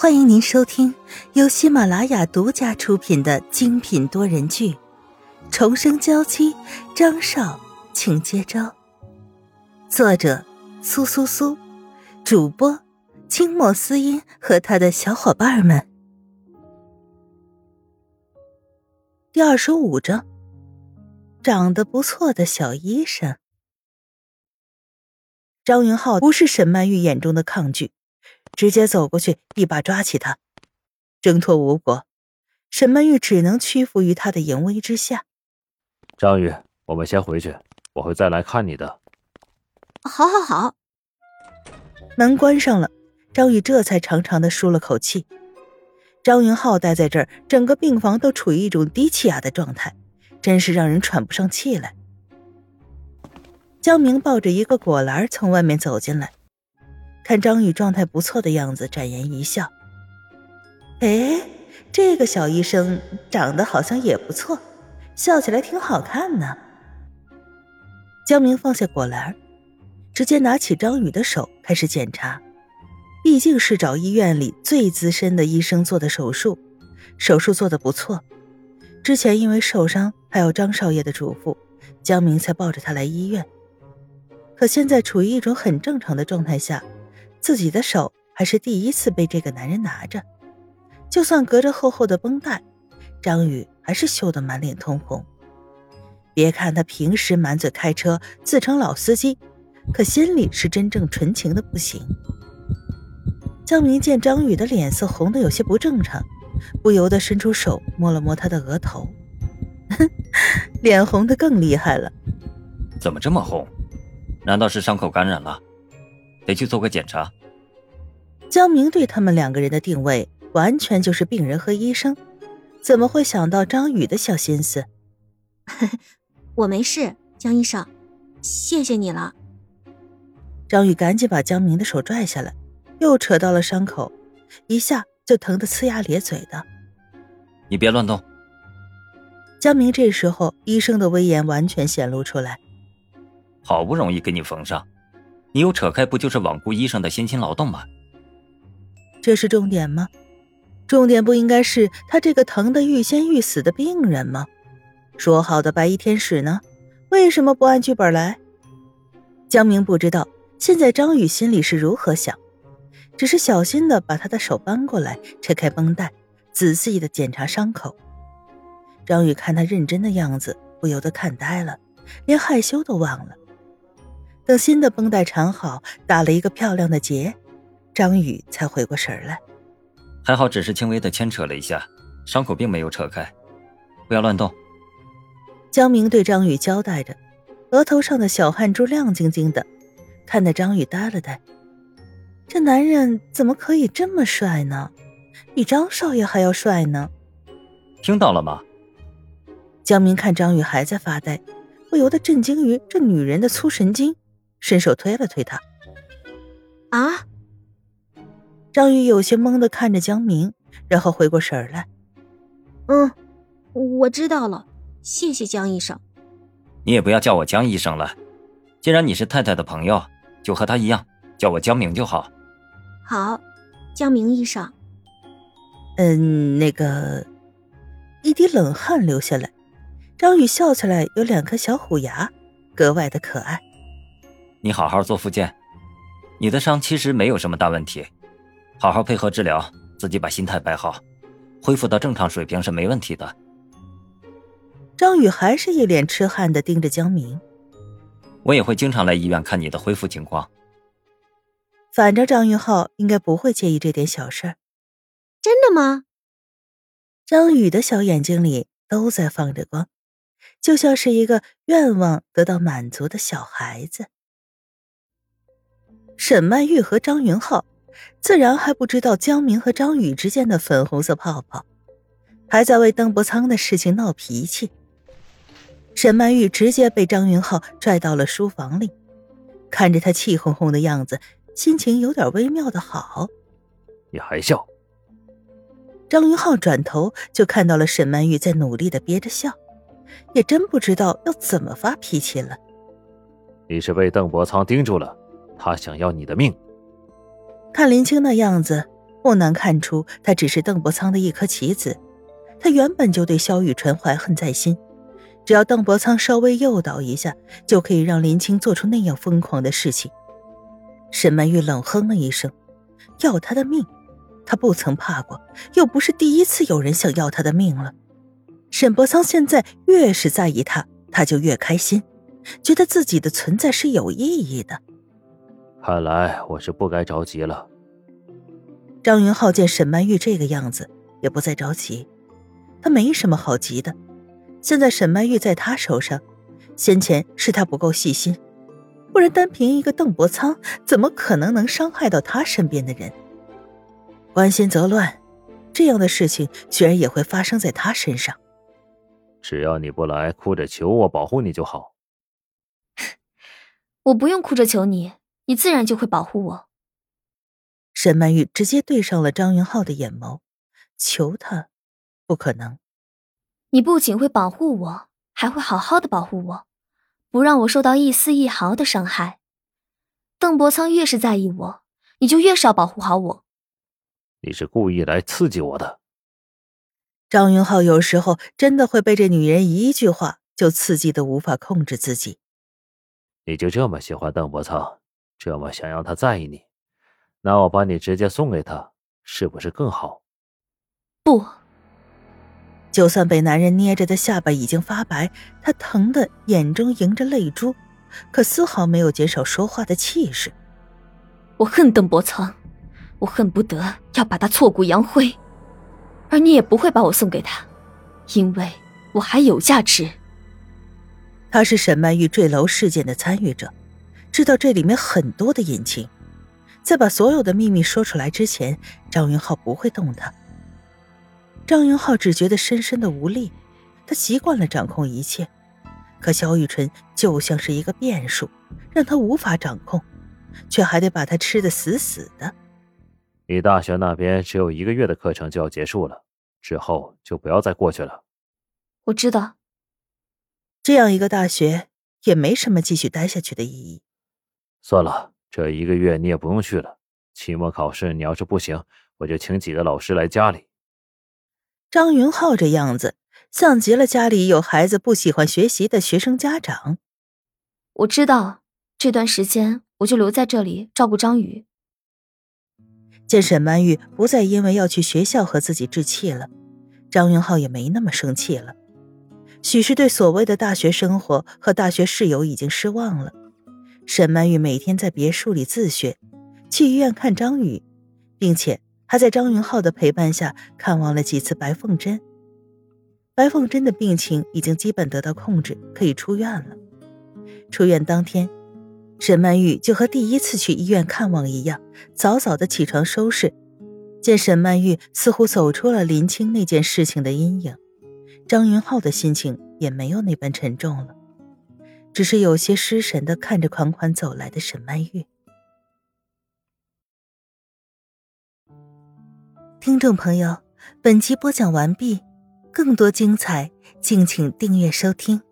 欢迎您收听由喜马拉雅独家出品的精品多人剧《重生娇妻》，张少，请接招。作者：苏苏苏，主播：清墨思音和他的小伙伴们。第二十五章，长得不错的小医生。张云浩不是沈曼玉眼中的抗拒。直接走过去，一把抓起他，挣脱无果，沈曼玉只能屈服于他的淫威之下。张宇，我们先回去，我会再来看你的。好，好，好。门关上了，张宇这才长长的舒了口气。张云浩待在这儿，整个病房都处于一种低气压的状态，真是让人喘不上气来。江明抱着一个果篮从外面走进来。看张宇状态不错的样子，展颜一笑。哎，这个小医生长得好像也不错，笑起来挺好看呢。江明放下果篮，直接拿起张宇的手开始检查。毕竟是找医院里最资深的医生做的手术，手术做的不错。之前因为受伤，还有张少爷的嘱咐，江明才抱着他来医院。可现在处于一种很正常的状态下。自己的手还是第一次被这个男人拿着，就算隔着厚厚的绷带，张宇还是羞得满脸通红。别看他平时满嘴开车，自称老司机，可心里是真正纯情的不行。江明见张宇的脸色红的有些不正常，不由得伸出手摸了摸他的额头，脸红的更厉害了。怎么这么红？难道是伤口感染了？得去做个检查。江明对他们两个人的定位完全就是病人和医生，怎么会想到张宇的小心思？我没事，江医生，谢谢你了。张宇赶紧把江明的手拽下来，又扯到了伤口，一下就疼得呲牙咧嘴的。你别乱动。江明这时候医生的威严完全显露出来。好不容易给你缝上。你又扯开，不就是罔顾医生的辛勤劳动吗？这是重点吗？重点不应该是他这个疼得欲仙欲死的病人吗？说好的白衣天使呢？为什么不按剧本来？江明不知道现在张宇心里是如何想，只是小心的把他的手扳过来，拆开绷带，仔细的检查伤口。张宇看他认真的样子，不由得看呆了，连害羞都忘了。等新的绷带缠好，打了一个漂亮的结，张宇才回过神来。还好，只是轻微的牵扯了一下，伤口并没有扯开，不要乱动。江明对张宇交代着，额头上的小汗珠亮晶晶的，看得张宇呆了呆。这男人怎么可以这么帅呢？比张少爷还要帅呢！听到了吗？江明看张宇还在发呆，不由得震惊于这女人的粗神经。伸手推了推他，啊！张宇有些懵的看着江明，然后回过神来。嗯，我知道了，谢谢江医生。你也不要叫我江医生了，既然你是太太的朋友，就和他一样，叫我江明就好。好，江明医生。嗯，那个，一滴冷汗流下来，张宇笑起来有两颗小虎牙，格外的可爱。你好好做复健，你的伤其实没有什么大问题，好好配合治疗，自己把心态摆好，恢复到正常水平是没问题的。张宇还是一脸痴汉的盯着江明。我也会经常来医院看你的恢复情况。反正张云浩应该不会介意这点小事。真的吗？张宇的小眼睛里都在放着光，就像是一个愿望得到满足的小孩子。沈曼玉和张云浩自然还不知道江明和张宇之间的粉红色泡泡，还在为邓伯苍的事情闹脾气。沈曼玉直接被张云浩拽到了书房里，看着他气哄哄的样子，心情有点微妙的好。你还笑？张云浩转头就看到了沈曼玉在努力的憋着笑，也真不知道要怎么发脾气了。你是被邓伯苍盯住了。他想要你的命。看林青那样子，不难看出，他只是邓伯苍的一颗棋子。他原本就对萧雨辰怀恨在心，只要邓伯苍稍微诱导一下，就可以让林青做出那样疯狂的事情。沈曼玉冷哼了一声：“要他的命，他不曾怕过，又不是第一次有人想要他的命了。”沈伯苍现在越是在意他，他就越开心，觉得自己的存在是有意义的。看来我是不该着急了。张云浩见沈曼玉这个样子，也不再着急。他没什么好急的。现在沈曼玉在他手上，先前是他不够细心，不然单凭一个邓伯苍，怎么可能能伤害到他身边的人？关心则乱，这样的事情居然也会发生在他身上。只要你不来哭着求我保护你就好。我不用哭着求你，你自然就会保护我。沈曼玉直接对上了张云浩的眼眸，求他，不可能。你不仅会保护我，还会好好的保护我，不让我受到一丝一毫的伤害。邓伯苍越是在意我，你就越是要保护好我。你是故意来刺激我的。张云浩有时候真的会被这女人一句话就刺激的无法控制自己。你就这么喜欢邓伯苍，这么想要他在意你？那我把你直接送给他，是不是更好？不，就算被男人捏着的下巴已经发白，他疼的眼中盈着泪珠，可丝毫没有减少说话的气势。我恨邓伯苍，我恨不得要把他挫骨扬灰，而你也不会把我送给他，因为我还有价值。他是沈曼玉坠楼事件的参与者，知道这里面很多的隐情。在把所有的秘密说出来之前，张云浩不会动他。张云浩只觉得深深的无力，他习惯了掌控一切，可萧雨辰就像是一个变数，让他无法掌控，却还得把他吃得死死的。你大学那边只有一个月的课程就要结束了，之后就不要再过去了。我知道，这样一个大学也没什么继续待下去的意义。算了。这一个月你也不用去了。期末考试你要是不行，我就请几个老师来家里。张云浩这样子，像极了家里有孩子不喜欢学习的学生家长。我知道，这段时间我就留在这里照顾张宇。见沈曼玉不再因为要去学校和自己置气了，张云浩也没那么生气了。许是对所谓的大学生活和大学室友已经失望了。沈曼玉每天在别墅里自学，去医院看张宇，并且还在张云浩的陪伴下看望了几次白凤珍。白凤珍的病情已经基本得到控制，可以出院了。出院当天，沈曼玉就和第一次去医院看望一样，早早的起床收拾。见沈曼玉似乎走出了林青那件事情的阴影，张云浩的心情也没有那般沉重了。只是有些失神的看着款款走来的沈曼玉。听众朋友，本集播讲完毕，更多精彩，敬请订阅收听。